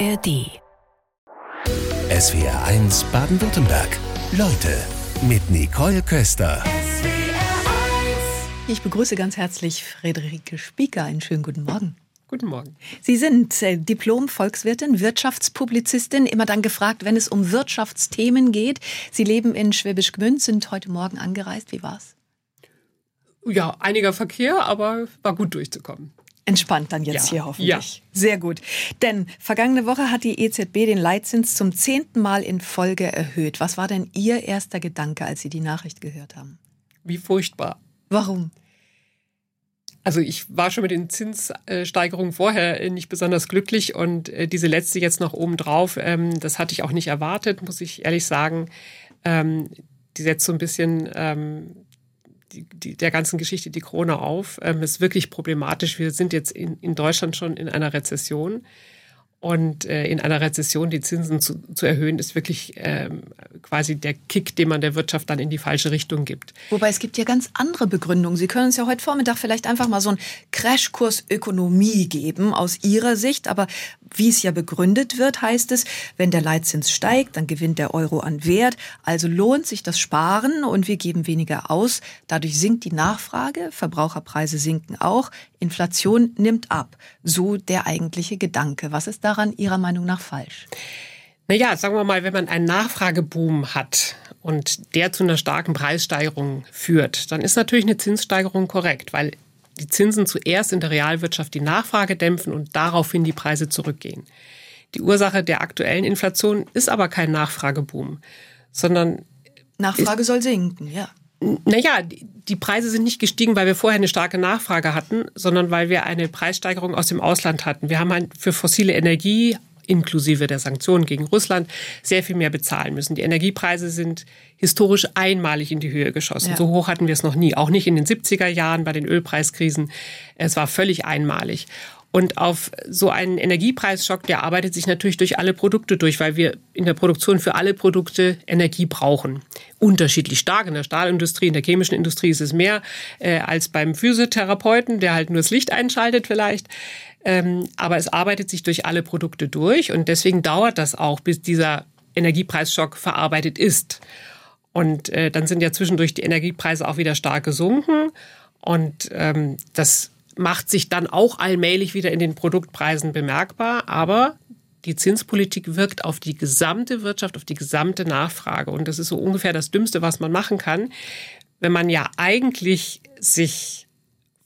ARD. SWR 1 Baden-Württemberg. Leute mit Nicole Köster. Ich begrüße ganz herzlich Friederike Spieker. Einen schönen guten Morgen. Guten Morgen. Sie sind äh, Diplom-Volkswirtin, Wirtschaftspublizistin, immer dann gefragt, wenn es um Wirtschaftsthemen geht. Sie leben in Schwäbisch Gmünd, sind heute Morgen angereist. Wie war's? Ja, einiger Verkehr, aber war gut durchzukommen. Entspannt dann jetzt Ja, hier hoffentlich. ja. Sehr gut. Denn vergangene Woche hat die EZB den Leitzins zum zehnten Mal in Folge erhöht. Was war denn Ihr erster Gedanke, als Sie die Nachricht gehört haben? Wie furchtbar. Warum? Also ich war schon mit den Zinssteigerungen vorher äh, nicht besonders glücklich und äh, diese letzte jetzt noch obendrauf, ähm, das hatte ich auch nicht erwartet, muss ich ehrlich sagen. Ähm, Die setzt so ein bisschen ähm, die, der ganzen Geschichte die Krone auf. Ähm, ist wirklich problematisch. Wir sind jetzt in, in Deutschland schon in einer Rezession. Und äh, in einer Rezession die Zinsen zu, zu erhöhen, ist wirklich ähm, quasi der Kick, den man der Wirtschaft dann in die falsche Richtung gibt. Wobei es gibt ja ganz andere Begründungen. Sie können uns ja heute Vormittag vielleicht einfach mal so einen Crashkurs Ökonomie geben aus Ihrer Sicht. Aber wie es ja begründet wird, heißt es, wenn der Leitzins steigt, dann gewinnt der Euro an Wert. Also lohnt sich das Sparen und wir geben weniger aus. Dadurch sinkt die Nachfrage, Verbraucherpreise sinken auch, Inflation nimmt ab. So der eigentliche Gedanke. Was ist daran Ihrer Meinung nach falsch? Naja, sagen wir mal, wenn man einen Nachfrageboom hat und der zu einer starken Preissteigerung führt, dann ist natürlich eine Zinssteigerung korrekt, weil die Zinsen zuerst in der Realwirtschaft die Nachfrage dämpfen und daraufhin die Preise zurückgehen. Die Ursache der aktuellen Inflation ist aber kein Nachfrageboom, sondern Nachfrage soll sinken, ja. naja, die- die Preise sind nicht gestiegen, weil wir vorher eine starke Nachfrage hatten, sondern weil wir eine Preissteigerung aus dem Ausland hatten. Wir haben halt für fossile Energie inklusive der Sanktionen gegen Russland sehr viel mehr bezahlen müssen. Die Energiepreise sind historisch einmalig in die Höhe geschossen. Ja. So hoch hatten wir es noch nie, auch nicht in den 70er Jahren bei den Ölpreiskrisen. Es war völlig einmalig. Und auf so einen Energiepreisschock, der arbeitet sich natürlich durch alle Produkte durch, weil wir in der Produktion für alle Produkte Energie brauchen. Unterschiedlich stark. In der Stahlindustrie, in der chemischen Industrie ist es mehr äh, als beim Physiotherapeuten, der halt nur das Licht einschaltet vielleicht. Ähm, aber es arbeitet sich durch alle Produkte durch und deswegen dauert das auch, bis dieser Energiepreisschock verarbeitet ist. Und äh, dann sind ja zwischendurch die Energiepreise auch wieder stark gesunken. Und ähm, das macht sich dann auch allmählich wieder in den Produktpreisen bemerkbar. Aber die Zinspolitik wirkt auf die gesamte Wirtschaft, auf die gesamte Nachfrage. Und das ist so ungefähr das Dümmste, was man machen kann, wenn man ja eigentlich sich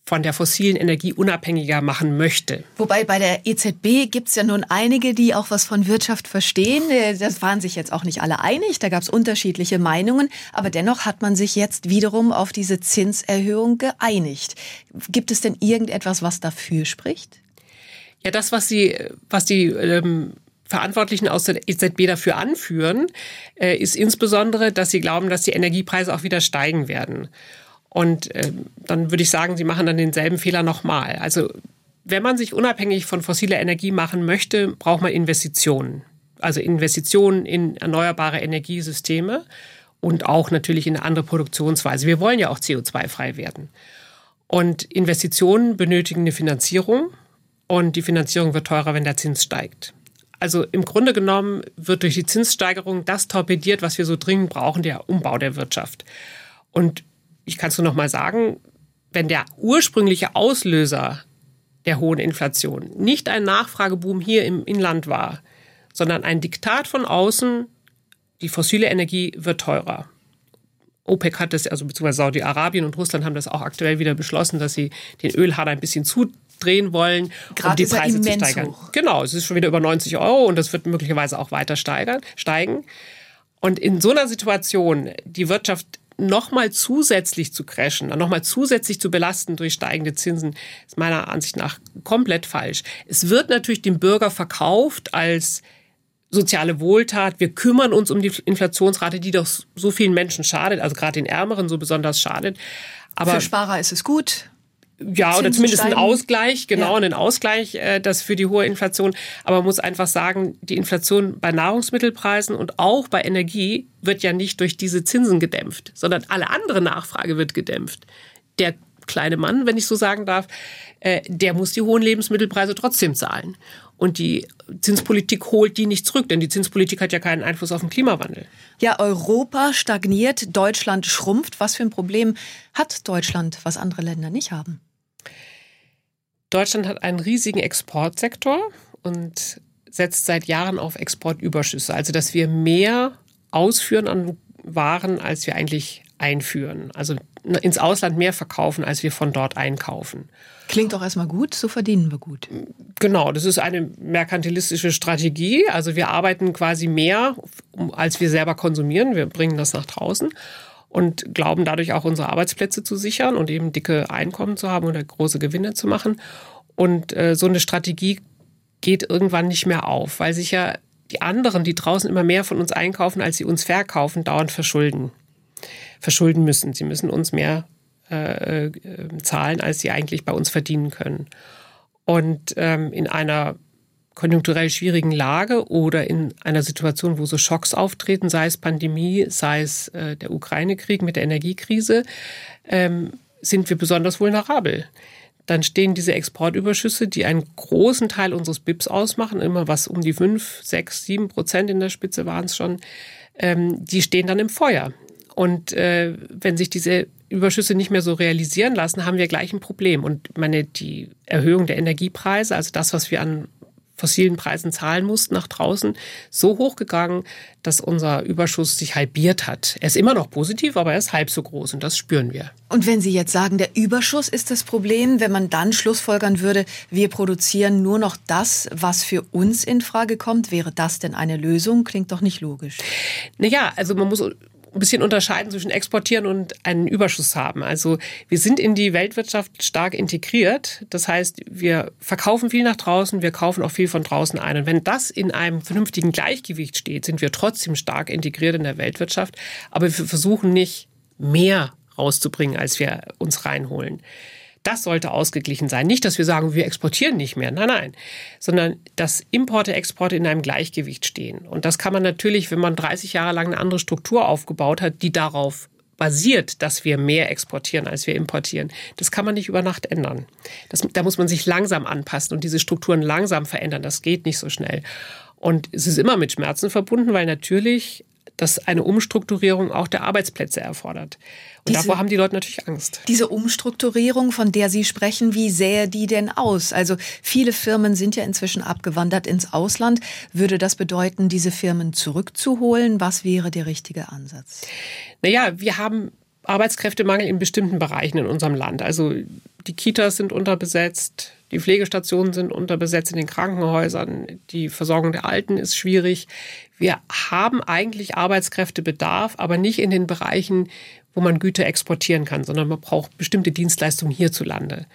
von der fossilen Energie unabhängiger machen möchte. Wobei bei der EZB gibt's ja nun einige, die auch was von Wirtschaft verstehen. Äh, Das waren sich jetzt auch nicht alle einig, da gab's unterschiedliche Meinungen, aber dennoch hat man sich jetzt wiederum auf diese Zinserhöhung geeinigt. Gibt es denn irgendetwas, was dafür spricht? Ja, das, was sie, was die ähm, Verantwortlichen aus der EZB dafür anführen, äh, ist insbesondere, dass sie glauben, dass die Energiepreise auch wieder steigen werden. Und ähm, dann würde ich sagen, sie machen dann denselben Fehler nochmal. Also wenn man sich unabhängig von fossiler Energie machen möchte, braucht man Investitionen. Also Investitionen in erneuerbare Energiesysteme und auch natürlich in eine andere Produktionsweise. Wir wollen ja auch CO2-frei werden. Und Investitionen benötigen eine Finanzierung und die Finanzierung wird teurer, wenn der Zins steigt. Also im Grunde genommen wird durch die Zinssteigerung das torpediert, was wir so dringend brauchen, der Umbau der Wirtschaft. Und ich kann es nur noch mal sagen, wenn der ursprüngliche Auslöser der hohen Inflation nicht ein Nachfrageboom hier im Inland war, sondern ein Diktat von außen, die fossile Energie wird teurer. OPEC hat das, also beziehungsweise Saudi-Arabien und Russland haben das auch aktuell wieder beschlossen, dass sie den Ölhahn ein bisschen zudrehen wollen, Gerade um die Preise zu steigern. hoch. Genau, es ist schon wieder über 90 Euro und das wird möglicherweise auch weiter steigern, steigen. Und in so einer Situation die Wirtschaft nochmal zusätzlich zu crashen, nochmal zusätzlich zu belasten durch steigende Zinsen, ist meiner Ansicht nach komplett falsch. Es wird natürlich dem Bürger verkauft als soziale Wohltat. Wir kümmern uns um die Inflationsrate, die doch so vielen Menschen schadet, also gerade den Ärmeren so besonders schadet. Aber Für Sparer ist es gut. Ja, oder zumindest ein. Ausgleich, genau, Ja. einen Ausgleich, äh, das für die hohe Inflation. Aber man muss einfach sagen, die Inflation bei Nahrungsmittelpreisen und auch bei Energie wird ja nicht durch diese Zinsen gedämpft, sondern alle andere Nachfrage wird gedämpft. Der kleine Mann, wenn ich so sagen darf, äh, der muss die hohen Lebensmittelpreise trotzdem zahlen. Und die Zinspolitik holt die nicht zurück, denn die Zinspolitik hat ja keinen Einfluss auf den Klimawandel. Ja, Europa stagniert, Deutschland schrumpft. Was für ein Problem hat Deutschland, was andere Länder nicht haben? Deutschland hat einen riesigen Exportsektor und setzt seit Jahren auf Exportüberschüsse, also dass wir mehr ausführen an Waren, als wir eigentlich einführen. Also ins Ausland mehr verkaufen, als wir von dort einkaufen. Klingt doch erstmal gut, so verdienen wir gut. Genau, das ist eine merkantilistische Strategie. Also wir arbeiten quasi mehr, als wir selber konsumieren. Wir bringen das nach draußen und glauben dadurch auch unsere Arbeitsplätze zu sichern und eben dicke Einkommen zu haben oder große Gewinne zu machen. Und äh, so eine Strategie geht irgendwann nicht mehr auf, weil sich ja die anderen, die draußen immer mehr von uns einkaufen, als sie uns verkaufen, dauernd verschulden. Verschulden müssen. Sie müssen uns mehr äh, äh, zahlen, als sie eigentlich bei uns verdienen können. Und ähm, in einer konjunkturell schwierigen Lage oder in einer Situation, wo so Schocks auftreten, sei es Pandemie, sei es äh, der Ukraine-Krieg mit der Energiekrise, ähm, sind wir besonders vulnerabel dann stehen diese Exportüberschüsse, die einen großen Teil unseres BIPs ausmachen, immer was um die fünf, sechs, sieben Prozent in der Spitze waren es schon, ähm, die stehen dann im Feuer. Und äh, wenn sich diese Überschüsse nicht mehr so realisieren lassen, haben wir gleich ein Problem. Und meine, die Erhöhung der Energiepreise, also das, was wir an fossilen Preisen zahlen mussten nach draußen, so hoch gegangen, dass unser Überschuss sich halbiert hat. Er ist immer noch positiv, aber er ist halb so groß und das spüren wir. Und wenn Sie jetzt sagen, der Überschuss ist das Problem, wenn man dann schlussfolgern würde, wir produzieren nur noch das, was für uns in Frage kommt, wäre das denn eine Lösung? Klingt doch nicht logisch. Naja, also man muss ein bisschen unterscheiden zwischen exportieren und einen Überschuss haben. Also wir sind in die Weltwirtschaft stark integriert. Das heißt, wir verkaufen viel nach draußen, wir kaufen auch viel von draußen ein. Und wenn das in einem vernünftigen Gleichgewicht steht, sind wir trotzdem stark integriert in der Weltwirtschaft. Aber wir versuchen nicht mehr rauszubringen, als wir uns reinholen. Das sollte ausgeglichen sein. Nicht, dass wir sagen, wir exportieren nicht mehr. Nein, nein. Sondern, dass Importe, Exporte in einem Gleichgewicht stehen. Und das kann man natürlich, wenn man 30 Jahre lang eine andere Struktur aufgebaut hat, die darauf basiert, dass wir mehr exportieren, als wir importieren. Das kann man nicht über Nacht ändern. Das, da muss man sich langsam anpassen und diese Strukturen langsam verändern. Das geht nicht so schnell. Und es ist immer mit Schmerzen verbunden, weil natürlich das eine Umstrukturierung auch der Arbeitsplätze erfordert. Und diese, davor haben die Leute natürlich Angst. Diese Umstrukturierung, von der Sie sprechen, wie sähe die denn aus? Also viele Firmen sind ja inzwischen abgewandert ins Ausland. Würde das bedeuten, diese Firmen zurückzuholen? Was wäre der richtige Ansatz? Naja, wir haben Arbeitskräftemangel in bestimmten Bereichen in unserem Land. Also die Kitas sind unterbesetzt, die Pflegestationen sind unterbesetzt in den Krankenhäusern, die Versorgung der Alten ist schwierig. Wir haben eigentlich Arbeitskräftebedarf, aber nicht in den Bereichen, wo man Güter exportieren kann, sondern man braucht bestimmte Dienstleistungen hierzulande.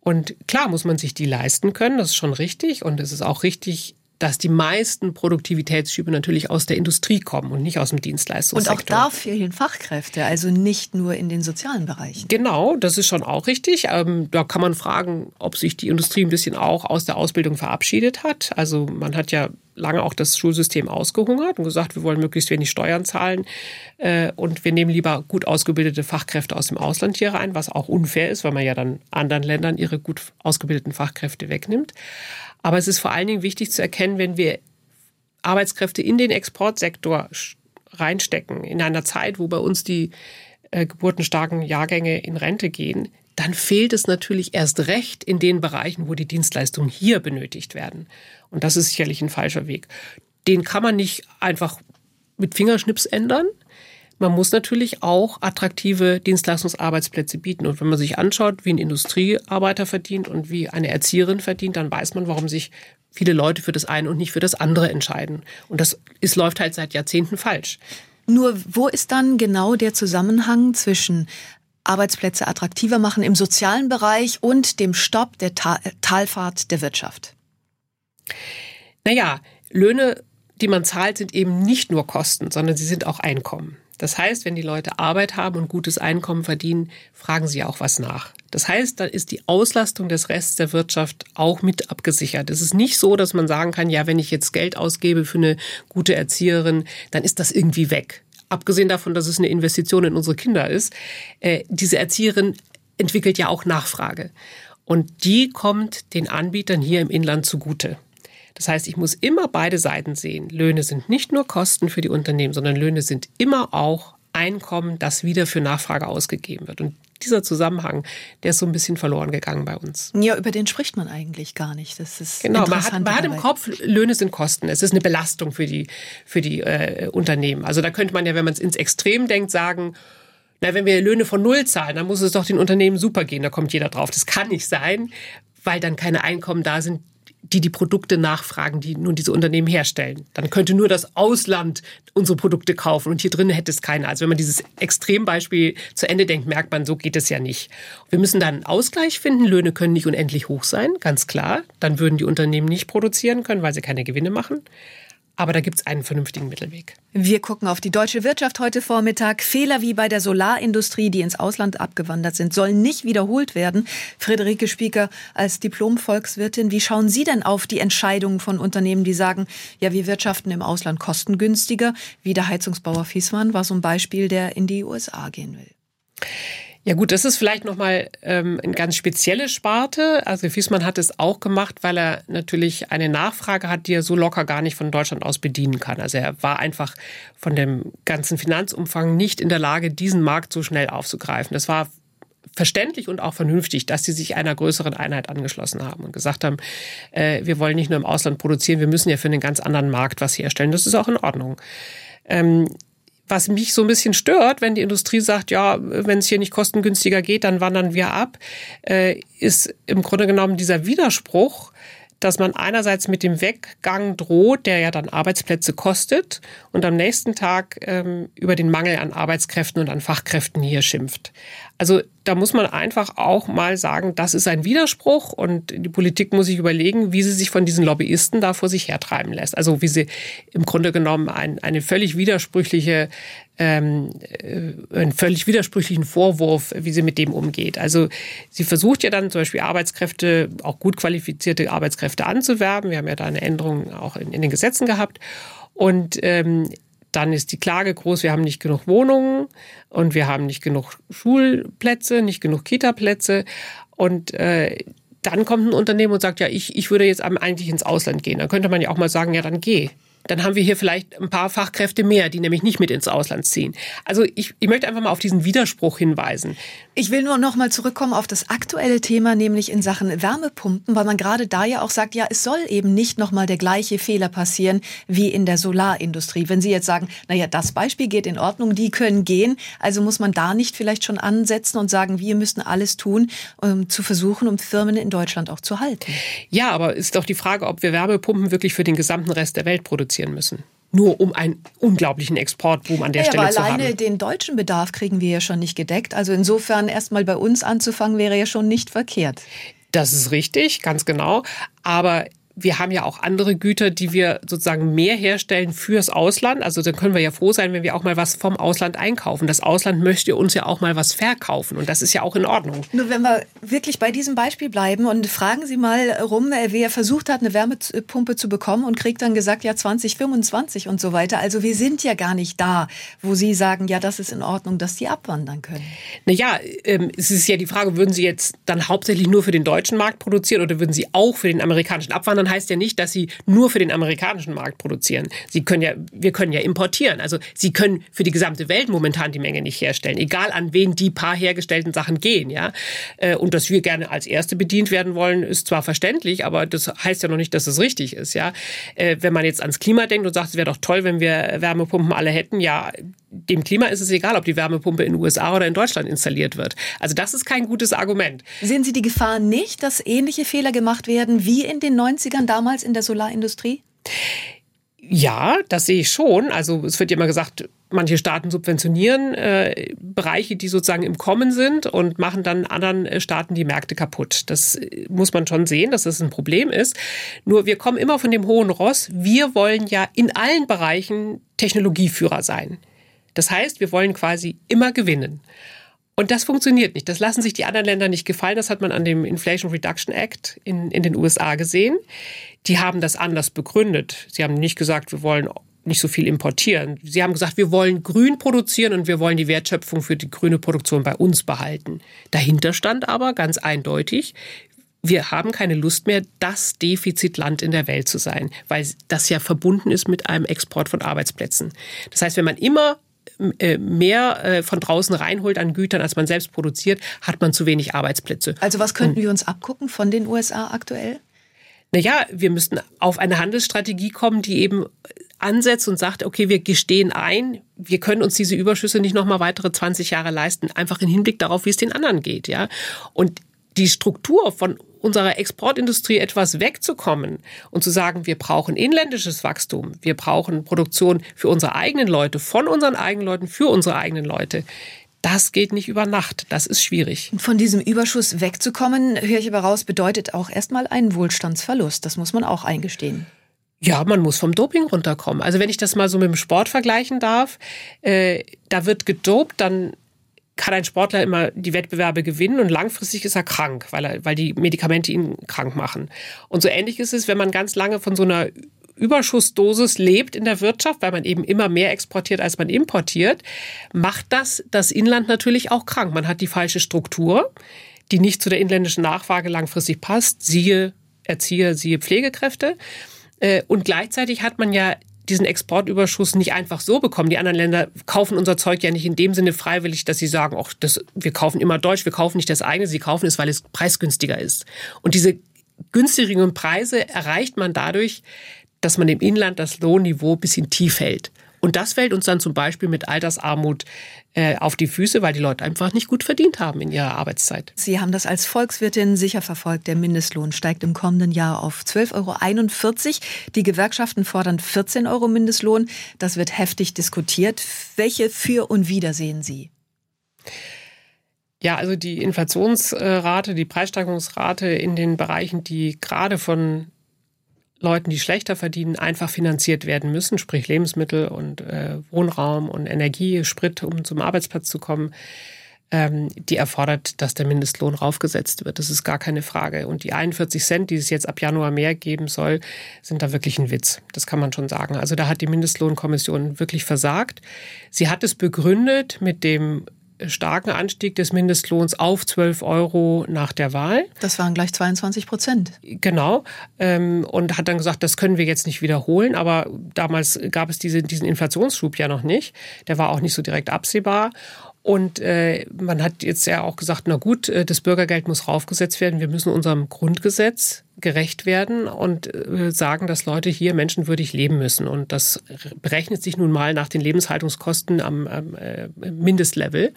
Und klar muss man sich die leisten können, das ist schon richtig. Und es ist auch richtig, dass die meisten Produktivitätsschübe natürlich aus der Industrie kommen und nicht aus dem Dienstleistungssektor. Und auch da fehlen Fachkräfte, also nicht nur in den sozialen Bereichen. Genau, das ist schon auch richtig. Ähm, da kann man fragen, ob sich die Industrie ein bisschen auch aus der Ausbildung verabschiedet hat. Also man hat ja lange auch das Schulsystem ausgehungert und gesagt, wir wollen möglichst wenig Steuern zahlen äh, und wir nehmen lieber gut ausgebildete Fachkräfte aus dem Ausland hier rein, was auch unfair ist, weil man ja dann anderen Ländern ihre gut ausgebildeten Fachkräfte wegnimmt. Aber es ist vor allen Dingen wichtig zu erkennen, wenn wir Arbeitskräfte in den Exportsektor reinstecken, in einer Zeit, wo bei uns die äh, geburtenstarken Jahrgänge in Rente gehen, dann fehlt es natürlich erst recht in den Bereichen, wo die Dienstleistungen hier benötigt werden. Und das ist sicherlich ein falscher Weg. Den kann man nicht einfach mit Fingerschnips ändern. Man muss natürlich auch attraktive Dienstleistungsarbeitsplätze bieten. Und wenn man sich anschaut, wie ein Industriearbeiter verdient und wie eine Erzieherin verdient, dann weiß man, warum sich viele Leute für das eine und nicht für das andere entscheiden. Und das ist, läuft halt seit Jahrzehnten falsch. Nur wo ist dann genau der Zusammenhang zwischen Arbeitsplätze attraktiver machen im sozialen Bereich und dem Stopp der Ta Talfahrt der Wirtschaft? Naja, Löhne, die man zahlt, sind eben nicht nur Kosten, sondern sie sind auch Einkommen. Das heißt, wenn die Leute Arbeit haben und gutes Einkommen verdienen, fragen sie auch was nach. Das heißt, dann ist die Auslastung des Rests der Wirtschaft auch mit abgesichert. Es ist nicht so, dass man sagen kann, ja, wenn ich jetzt Geld ausgebe für eine gute Erzieherin, dann ist das irgendwie weg. Abgesehen davon, dass es eine Investition in unsere Kinder ist, äh, diese Erzieherin entwickelt ja auch Nachfrage. Und die kommt den Anbietern hier im Inland zugute. Das heißt, ich muss immer beide Seiten sehen. Löhne sind nicht nur Kosten für die Unternehmen, sondern Löhne sind immer auch Einkommen, das wieder für Nachfrage ausgegeben wird. Und dieser Zusammenhang, der ist so ein bisschen verloren gegangen bei uns. Ja, über den spricht man eigentlich gar nicht. Das ist genau. Man hat, man hat im Kopf, Löhne sind Kosten. Es ist eine Belastung für die für die äh, Unternehmen. Also da könnte man ja, wenn man es ins Extrem denkt, sagen. Na, wenn wir Löhne von Null zahlen, dann muss es doch den Unternehmen super gehen. Da kommt jeder drauf. Das kann nicht sein, weil dann keine Einkommen da sind, die die Produkte nachfragen, die nun diese Unternehmen herstellen. Dann könnte nur das Ausland unsere Produkte kaufen und hier drin hätte es keiner. Also wenn man dieses Extrembeispiel zu Ende denkt, merkt man, so geht es ja nicht. Wir müssen dann einen Ausgleich finden. Löhne können nicht unendlich hoch sein, ganz klar. Dann würden die Unternehmen nicht produzieren können, weil sie keine Gewinne machen. Aber da gibt es einen vernünftigen Mittelweg. Wir gucken auf die deutsche Wirtschaft heute Vormittag. Fehler wie bei der Solarindustrie, die ins Ausland abgewandert sind, sollen nicht wiederholt werden. Friederike Spieker als Diplom-Volkswirtin, wie schauen Sie denn auf die Entscheidungen von Unternehmen, die sagen, ja, wir wirtschaften im Ausland kostengünstiger, wie der Heizungsbauer Fiesmann war so ein Beispiel, der in die USA gehen will? Ja gut, das ist vielleicht nochmal ähm, eine ganz spezielle Sparte. Also Fiesmann hat es auch gemacht, weil er natürlich eine Nachfrage hat, die er so locker gar nicht von Deutschland aus bedienen kann. Also er war einfach von dem ganzen Finanzumfang nicht in der Lage, diesen Markt so schnell aufzugreifen. Das war verständlich und auch vernünftig, dass sie sich einer größeren Einheit angeschlossen haben und gesagt haben, äh, wir wollen nicht nur im Ausland produzieren, wir müssen ja für einen ganz anderen Markt was herstellen. Das ist auch in Ordnung. Ähm, was mich so ein bisschen stört, wenn die Industrie sagt, ja, wenn es hier nicht kostengünstiger geht, dann wandern wir ab, äh, ist im Grunde genommen dieser Widerspruch, dass man einerseits mit dem Weggang droht, der ja dann Arbeitsplätze kostet, und am nächsten Tag ähm, über den Mangel an Arbeitskräften und an Fachkräften hier schimpft. Also da muss man einfach auch mal sagen, das ist ein Widerspruch und die Politik muss sich überlegen, wie sie sich von diesen Lobbyisten da vor sich hertreiben lässt. Also wie sie im Grunde genommen ein, eine völlig widersprüchliche, ähm, äh, einen völlig widersprüchlichen Vorwurf, wie sie mit dem umgeht. Also sie versucht ja dann zum Beispiel Arbeitskräfte, auch gut qualifizierte Arbeitskräfte anzuwerben. Wir haben ja da eine Änderung auch in, in den Gesetzen gehabt. Und ähm, dann ist die Klage groß, wir haben nicht genug Wohnungen und wir haben nicht genug Schulplätze, nicht genug Kitaplätze. Und äh, dann kommt ein Unternehmen und sagt, ja, ich, ich würde jetzt eigentlich ins Ausland gehen. Dann könnte man ja auch mal sagen, ja, dann geh dann haben wir hier vielleicht ein paar Fachkräfte mehr, die nämlich nicht mit ins Ausland ziehen. Also ich, ich möchte einfach mal auf diesen Widerspruch hinweisen. Ich will nur noch mal zurückkommen auf das aktuelle Thema, nämlich in Sachen Wärmepumpen, weil man gerade da ja auch sagt, ja, es soll eben nicht noch mal der gleiche Fehler passieren wie in der Solarindustrie. Wenn Sie jetzt sagen, na ja, das Beispiel geht in Ordnung, die können gehen, also muss man da nicht vielleicht schon ansetzen und sagen, wir müssten alles tun, um zu versuchen, um Firmen in Deutschland auch zu halten. Ja, aber ist doch die Frage, ob wir Wärmepumpen wirklich für den gesamten Rest der Welt produzieren produzieren müssen. Nur um einen unglaublichen Exportboom an der ja, Stelle aber zu alleine haben. den deutschen Bedarf kriegen wir ja schon nicht gedeckt. Also insofern erstmal bei uns anzufangen wäre ja schon nicht verkehrt. Das ist richtig, ganz genau. Aber wir haben ja auch andere Güter, die wir sozusagen mehr herstellen fürs Ausland. Also dann können wir ja froh sein, wenn wir auch mal was vom Ausland einkaufen. Das Ausland möchte uns ja auch mal was verkaufen und das ist ja auch in Ordnung. Nur wenn wir wirklich bei diesem Beispiel bleiben und fragen Sie mal rum, äh, wer versucht hat, eine Wärmepumpe zu bekommen und kriegt dann gesagt, ja 2025 und so weiter. Also wir sind ja gar nicht da, wo Sie sagen, ja das ist in Ordnung, dass die abwandern können. Naja, ähm, es ist ja die Frage, würden Sie jetzt dann hauptsächlich nur für den deutschen Markt produzieren oder würden Sie auch für den amerikanischen abwandern? Sondern heißt ja nicht, dass sie nur für den amerikanischen Markt produzieren. Sie können ja, wir können ja importieren. Also sie können für die gesamte Welt momentan die Menge nicht herstellen, egal an wen die paar hergestellten Sachen gehen, ja. Äh, und dass wir gerne als Erste bedient werden wollen, ist zwar verständlich, aber das heißt ja noch nicht, dass es richtig ist, ja. Äh, wenn man jetzt ans Klima denkt und sagt, es wäre doch toll, wenn wir Wärmepumpen alle hätten, ja, dem Klima ist es egal, ob die Wärmepumpe in den USA oder in Deutschland installiert wird. Also das ist kein gutes Argument. Sehen Sie die Gefahr nicht, dass ähnliche Fehler gemacht werden wie in den 90ern damals in der Solarindustrie? Ja, das sehe ich schon. Also es wird ja immer gesagt, manche Staaten subventionieren äh, Bereiche, die sozusagen im Kommen sind und machen dann anderen äh, Staaten die Märkte kaputt. Das äh, muss man schon sehen, dass das ein Problem ist. Nur wir kommen immer von dem hohen Ross. Wir wollen ja in allen Bereichen Technologieführer sein. Das heißt, wir wollen quasi immer gewinnen. Und das funktioniert nicht. Das lassen sich die anderen Länder nicht gefallen. Das hat man an dem Inflation Reduction Act in, in den USA gesehen. Die haben das anders begründet. Sie haben nicht gesagt, wir wollen nicht so viel importieren. Sie haben gesagt, wir wollen grün produzieren und wir wollen die Wertschöpfung für die grüne Produktion bei uns behalten. Dahinter stand aber ganz eindeutig, wir haben keine Lust mehr, das Defizitland in der Welt zu sein, weil das ja verbunden ist mit einem Export von Arbeitsplätzen. Das heißt, wenn man immer mehr äh, von draußen reinholt an Gütern, als man selbst produziert, hat man zu wenig Arbeitsplätze. Also was könnten wir uns abgucken von den USA aktuell? Naja, wir müssten auf eine Handelsstrategie kommen, die eben ansetzt und sagt, okay, wir gestehen ein, wir können uns diese Überschüsse nicht nochmal weitere 20 Jahre leisten, einfach im Hinblick darauf, wie es den anderen geht, ja. Und die Struktur von unserer Exportindustrie etwas wegzukommen und zu sagen, wir brauchen inländisches Wachstum, wir brauchen Produktion für unsere eigenen Leute, von unseren eigenen Leuten, für unsere eigenen Leute. Das geht nicht über Nacht. Das ist schwierig. Von diesem Überschuss wegzukommen, höre ich aber raus, bedeutet auch erstmal einen Wohlstandsverlust. Das muss man auch eingestehen. Ja, man muss vom Doping runterkommen. Also wenn ich das mal so mit dem Sport vergleichen darf, äh, da wird gedopt, dann kann ein Sportler immer die Wettbewerbe gewinnen und langfristig ist er krank, weil, er, weil die Medikamente ihn krank machen. Und so ähnlich ist es, wenn man ganz lange von so einer Überschussdosis lebt in der Wirtschaft, weil man eben immer mehr exportiert, als man importiert, macht das das Inland natürlich auch krank. Man hat die falsche Struktur, die nicht zu der inländischen Nachfrage langfristig passt, siehe Erzieher, siehe Pflegekräfte. Äh, und gleichzeitig hat man ja diesen Exportüberschuss nicht einfach so bekommen. Die anderen Länder kaufen unser Zeug ja nicht in dem Sinne freiwillig, dass sie sagen, ach, das, wir kaufen immer Deutsch, wir kaufen nicht das eigene, sie kaufen es, weil es preisgünstiger ist. Und diese günstigeren Preise erreicht man dadurch, dass man im Inland das Lohnniveau ein bisschen tief hält. Und das fällt uns dann zum Beispiel mit Altersarmut äh, auf die Füße, weil die Leute einfach nicht gut verdient haben in ihrer Arbeitszeit. Sie haben das als Volkswirtin sicher verfolgt. Der Mindestlohn steigt im kommenden Jahr auf 12,41 Euro. Die Gewerkschaften fordern 14 Euro Mindestlohn. Das wird heftig diskutiert. Welche Für und Wider sehen Sie? Ja, also die Inflationsrate, die Preissteigerungsrate in den Bereichen, die gerade von Leuten, die schlechter verdienen, einfach finanziert werden müssen, sprich Lebensmittel und äh, Wohnraum und Energie, Sprit, um zum Arbeitsplatz zu kommen, ähm, die erfordert, dass der Mindestlohn raufgesetzt wird. Das ist gar keine Frage. Und die 41 Cent, die es jetzt ab Januar mehr geben soll, sind da wirklich ein Witz. Das kann man schon sagen. Also da hat die Mindestlohnkommission wirklich versagt. Sie hat es begründet mit dem starken Anstieg des Mindestlohns auf 12 Euro nach der Wahl. Das waren gleich 22 Prozent. Genau. Ähm, und hat dann gesagt, das können wir jetzt nicht wiederholen. Aber damals gab es diese, diesen Inflationsschub ja noch nicht. Der war auch nicht so direkt absehbar. Und äh, man hat jetzt ja auch gesagt, na gut, äh, das Bürgergeld muss raufgesetzt werden. Wir müssen unserem Grundgesetz gerecht werden und äh, sagen, dass Leute hier menschenwürdig leben müssen. Und das berechnet sich nun mal nach den Lebenshaltungskosten am, am äh, Mindestlevel.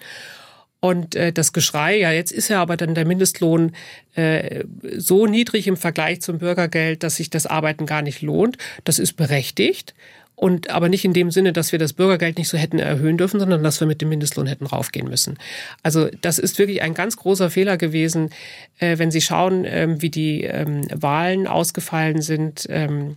Und äh, das Geschrei, ja, jetzt ist ja aber dann der Mindestlohn äh, so niedrig im Vergleich zum Bürgergeld, dass sich das Arbeiten gar nicht lohnt, das ist berechtigt. Und aber nicht in dem Sinne, dass wir das Bürgergeld nicht so hätten erhöhen dürfen, sondern dass wir mit dem Mindestlohn hätten raufgehen müssen. Also das ist wirklich ein ganz großer Fehler gewesen, äh, wenn Sie schauen, ähm, wie die ähm, Wahlen ausgefallen sind. Ähm,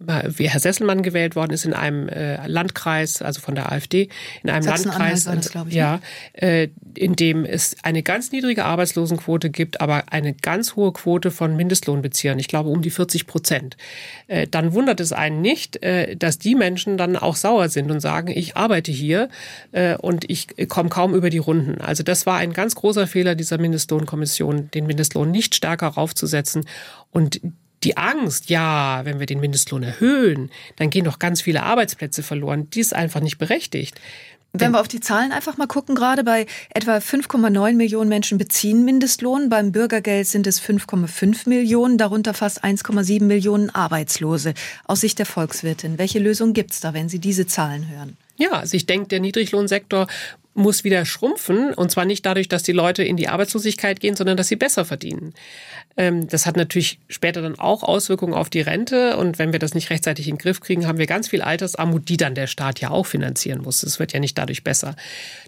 wie Herr Sesselmann gewählt worden ist in einem äh, Landkreis, also von der AfD, in einem Landkreis, das, ich, ja, ne? äh, in dem es eine ganz niedrige Arbeitslosenquote gibt, aber eine ganz hohe Quote von Mindestlohnbeziehern. Ich glaube um die 40 Prozent. Äh, dann wundert es einen nicht, äh, dass die Menschen dann auch sauer sind und sagen, ich arbeite hier äh, und ich komme kaum über die Runden. Also das war ein ganz großer Fehler dieser Mindestlohnkommission, den Mindestlohn nicht stärker raufzusetzen und die Angst, ja, wenn wir den Mindestlohn erhöhen, dann gehen doch ganz viele Arbeitsplätze verloren, die ist einfach nicht berechtigt. Wenn wir auf die Zahlen einfach mal gucken, gerade bei etwa 5,9 Millionen Menschen beziehen Mindestlohn, beim Bürgergeld sind es 5,5 Millionen, darunter fast 1,7 Millionen Arbeitslose. Aus Sicht der Volkswirtin, welche Lösung gibt es da, wenn Sie diese Zahlen hören? Ja, also ich denke, der Niedriglohnsektor muss wieder schrumpfen. Und zwar nicht dadurch, dass die Leute in die Arbeitslosigkeit gehen, sondern dass sie besser verdienen. Ähm, das hat natürlich später dann auch Auswirkungen auf die Rente. Und wenn wir das nicht rechtzeitig in den Griff kriegen, haben wir ganz viel Altersarmut, die dann der Staat ja auch finanzieren muss. Es wird ja nicht dadurch besser.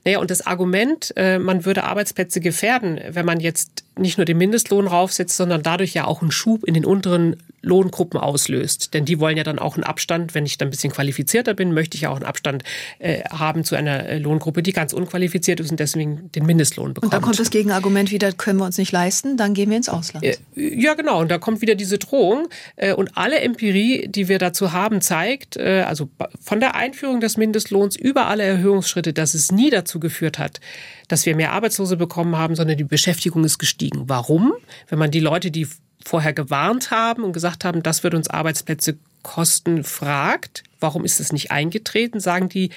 Naja, und das Argument, äh, man würde Arbeitsplätze gefährden, wenn man jetzt nicht nur den Mindestlohn raufsetzt, sondern dadurch ja auch einen Schub in den unteren Lohngruppen auslöst. Denn die wollen ja dann auch einen Abstand, wenn ich dann ein bisschen qualifizierter bin, möchte ich ja auch einen Abstand äh, haben zu einer äh, Lohngruppe, die ganz unqualifiziert ist und deswegen den Mindestlohn bekommt. Und dann kommt das Gegenargument wieder, können wir uns nicht leisten, dann gehen wir ins Ausland. Äh, ja, genau. Und da kommt wieder diese Drohung. Äh, und alle Empirie, die wir dazu haben, zeigt, also von der Einführung des Mindestlohns über alle Erhöhungsschritte, dass es nie dazu geführt hat, dass wir mehr Arbeitslose bekommen haben, sondern die Beschäftigung ist gestiegen gestiegen. Warum? Wenn man die Leute, die vorher gewarnt haben und gesagt haben, das wird uns Arbeitsplätze kosten, fragt, warum ist es nicht eingetreten, sagen die,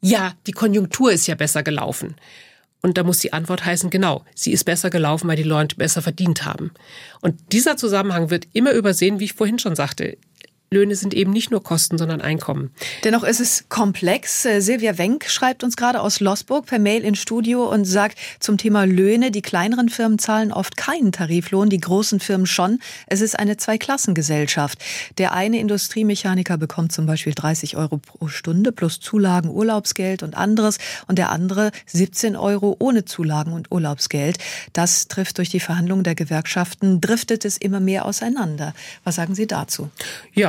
ja, die Konjunktur ist ja besser gelaufen. Und da muss die Antwort heißen, genau, sie ist besser gelaufen, weil die Leute besser verdient haben. Und dieser Zusammenhang wird immer übersehen, wie ich vorhin schon sagte. Löhne sind eben nicht nur Kosten, sondern Einkommen. Dennoch ist es komplex. Äh, Silvia Wenk schreibt uns gerade aus Losburg per Mail ins Studio und sagt zum Thema Löhne, die kleineren Firmen zahlen oft keinen Tariflohn, die großen Firmen schon. Es ist eine Zweiklassengesellschaft. Der eine Industriemechaniker bekommt zum Beispiel 30 Euro pro Stunde plus Zulagen, Urlaubsgeld und anderes und der andere 17 Euro ohne Zulagen und Urlaubsgeld. Das trifft durch die Verhandlungen der Gewerkschaften, driftet es immer mehr auseinander. Was sagen Sie dazu?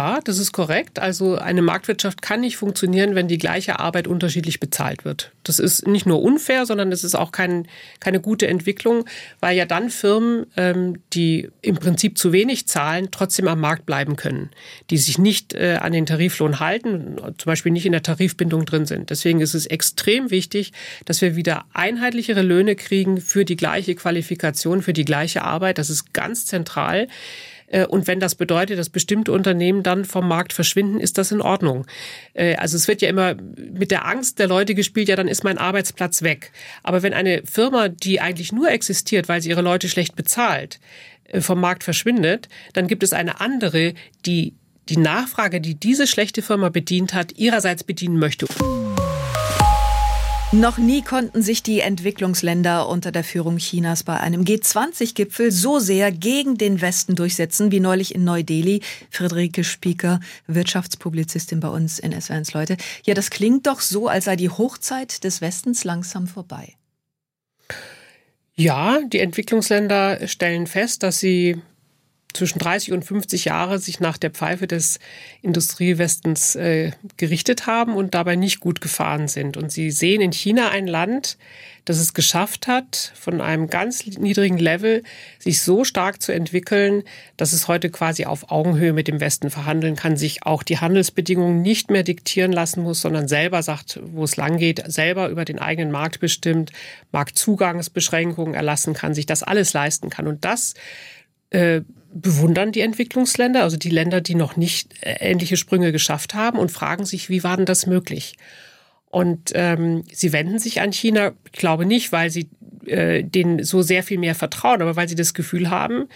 Ja, das ist korrekt. Also eine Marktwirtschaft kann nicht funktionieren, wenn die gleiche Arbeit unterschiedlich bezahlt wird. Das ist nicht nur unfair, sondern es ist auch kein, keine gute Entwicklung, weil ja dann Firmen, ähm, die im Prinzip zu wenig zahlen, trotzdem am Markt bleiben können, die sich nicht äh, an den Tariflohn halten, zum Beispiel nicht in der Tarifbindung drin sind. Deswegen ist es extrem wichtig, dass wir wieder einheitlichere Löhne kriegen für die gleiche Qualifikation, für die gleiche Arbeit. Das ist ganz zentral. Äh, und wenn das bedeutet, dass bestimmte Unternehmen dann vom Markt verschwinden, ist das in Ordnung. Äh, also es wird ja immer mit der Angst der Leute gespielt, ja, dann ist mein Arbeitsplatz weg. Aber wenn eine Firma, die eigentlich nur existiert, weil sie ihre Leute schlecht bezahlt, äh, vom Markt verschwindet, dann gibt es eine andere, die die Nachfrage, die diese schlechte Firma bedient hat, ihrerseits bedienen möchte. Noch nie konnten sich die Entwicklungsländer unter der Führung Chinas bei einem G20-Gipfel so sehr gegen den Westen durchsetzen wie neulich in Neu-Delhi. Friederike Spieker, Wirtschaftspublizistin bei uns in SW1 Leute. Ja, das klingt doch so, als sei die Hochzeit des Westens langsam vorbei. Ja, die Entwicklungsländer stellen fest, dass sie zwischen 30 und 50 Jahre sich nach der Pfeife des Industriewestens äh, gerichtet haben und dabei nicht gut gefahren sind. Und sie sehen in China ein Land, das es geschafft hat, von einem ganz niedrigen Level sich so stark zu entwickeln, dass es heute quasi auf Augenhöhe mit dem Westen verhandeln kann, sich auch die Handelsbedingungen nicht mehr diktieren lassen muss, sondern selber sagt, wo es lang geht, selber über den eigenen Markt bestimmt, Marktzugangsbeschränkungen erlassen kann, sich das alles leisten kann. Und das äh, bewundern die Entwicklungsländer, also die Länder, die noch nicht äh, ähnliche Sprünge geschafft haben und fragen sich, wie war denn das möglich? Und ähm, sie wenden sich an China, ich glaube nicht, weil sie äh, denen so sehr viel mehr vertrauen, aber weil sie das Gefühl haben,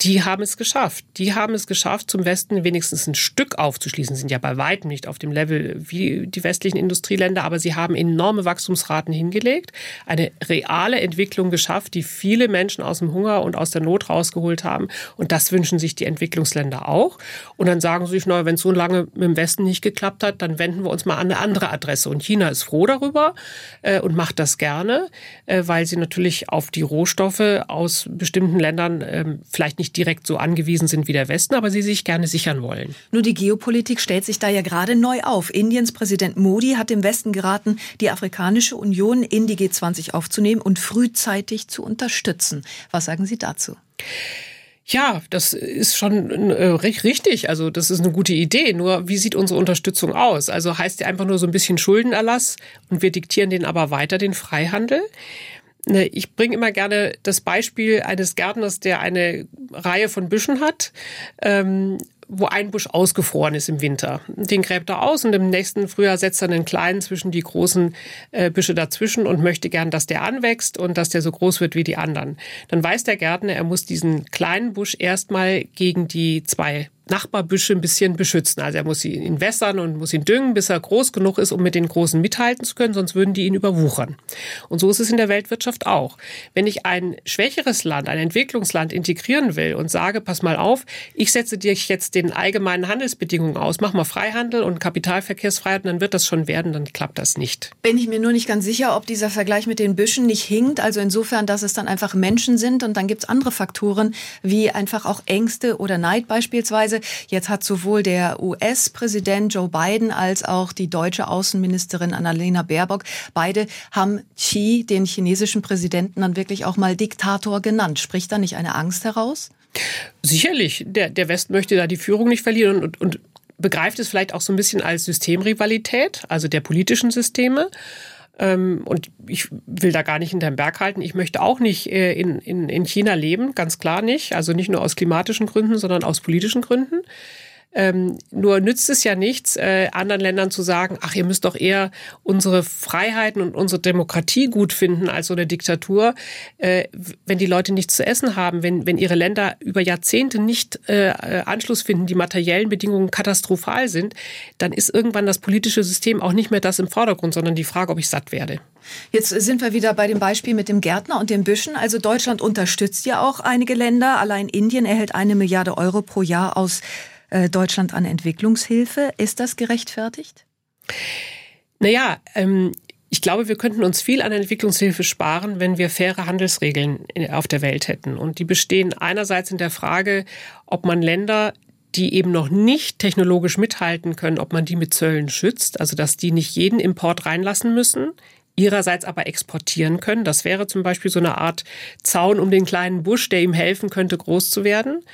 die haben es geschafft. Die haben es geschafft, zum Westen wenigstens ein Stück aufzuschließen. Sind ja bei weitem nicht auf dem Level wie die westlichen Industrieländer, aber sie haben enorme Wachstumsraten hingelegt, eine reale Entwicklung geschafft, die viele Menschen aus dem Hunger und aus der Not rausgeholt haben. Und das wünschen sich die Entwicklungsländer auch. Und dann sagen sie sich, naja, wenn es so lange mit dem Westen nicht geklappt hat, dann wenden wir uns mal an eine andere Adresse. Und China ist froh darüber äh, und macht das gerne, äh, weil sie natürlich auf die Rohstoffe aus bestimmten Ländern äh, vielleicht nicht direkt so angewiesen sind wie der Westen, aber sie sich gerne sichern wollen. Nur die Geopolitik stellt sich da ja gerade neu auf. Indiens Präsident Modi hat dem Westen geraten, die Afrikanische Union in die G20 aufzunehmen und frühzeitig zu unterstützen. Was sagen Sie dazu? Ja, das ist schon äh, richtig. Also das ist eine gute Idee. Nur wie sieht unsere Unterstützung aus? Also heißt die einfach nur so ein bisschen Schuldenerlass und wir diktieren den aber weiter den Freihandel? Ne, ich bringe immer gerne das Beispiel eines Gärtners, der eine Reihe von Büschen hat, ähm, wo ein Busch ausgefroren ist im Winter. Den gräbt er aus und im nächsten Frühjahr setzt er einen kleinen zwischen die großen äh, Büsche dazwischen und möchte gern, dass der anwächst und dass der so groß wird wie die anderen. Dann weiß der Gärtner, er muss diesen kleinen Busch erstmal gegen die zwei Nachbarbüsche ein bisschen beschützen. Also er muss ihn wässern und muss ihn düngen, bis er groß genug ist, um mit den Großen mithalten zu können, sonst würden die ihn überwuchern. Und so ist es in der Weltwirtschaft auch. Wenn ich ein schwächeres Land, ein Entwicklungsland integrieren will und sage, pass mal auf, ich setze dir jetzt den allgemeinen Handelsbedingungen aus, mach mal Freihandel und Kapitalverkehrsfreiheit, dann wird das schon werden, dann klappt das nicht. Bin ich mir nur nicht ganz sicher, ob dieser Vergleich mit den Büschen nicht hinkt. Also insofern, dass es dann einfach Menschen sind und dann gibt es andere Faktoren, wie einfach auch Ängste oder Neid beispielsweise Weise. Jetzt hat sowohl der US-Präsident Joe Biden als auch die deutsche Außenministerin Annalena Baerbock, beide haben Xi, den chinesischen Präsidenten, dann wirklich auch mal Diktator genannt. Spricht da nicht eine Angst heraus? Sicherlich. Der, der West möchte da die Führung nicht verlieren und, und begreift es vielleicht auch so ein bisschen als Systemrivalität, also der politischen Systeme. Ähm, und ich will da gar nicht hinterm Berg halten. Ich möchte auch nicht äh, in, in, in China leben, ganz klar nicht. Also nicht nur aus klimatischen Gründen, sondern aus politischen Gründen. Ähm, nur nützt es ja nichts, äh, anderen Ländern zu sagen, ach, ihr müsst doch eher unsere Freiheiten und unsere Demokratie gut finden als so eine Diktatur, äh, wenn die Leute nichts zu essen haben, wenn, wenn ihre Länder über Jahrzehnte nicht äh, Anschluss finden, die materiellen Bedingungen katastrophal sind, dann ist irgendwann das politische System auch nicht mehr das im Vordergrund, sondern die Frage, ob ich satt werde. Jetzt sind wir wieder bei dem Beispiel mit dem Gärtner und den Büschen. Also Deutschland unterstützt ja auch einige Länder. Allein Indien erhält eine Milliarde Euro pro Jahr aus äh, Deutschland an Entwicklungshilfe. Ist das gerechtfertigt? Naja, ähm, ich glaube, wir könnten uns viel an Entwicklungshilfe sparen, wenn wir faire Handelsregeln auf der Welt hätten. Und die bestehen einerseits in der Frage, ob man Länder die eben noch nicht technologisch mithalten können, ob man die mit Zöllen schützt, also dass die nicht jeden Import reinlassen müssen, ihrerseits aber exportieren können. Das wäre zum Beispiel so eine Art Zaun um den kleinen Busch, der ihm helfen könnte, groß zu werden.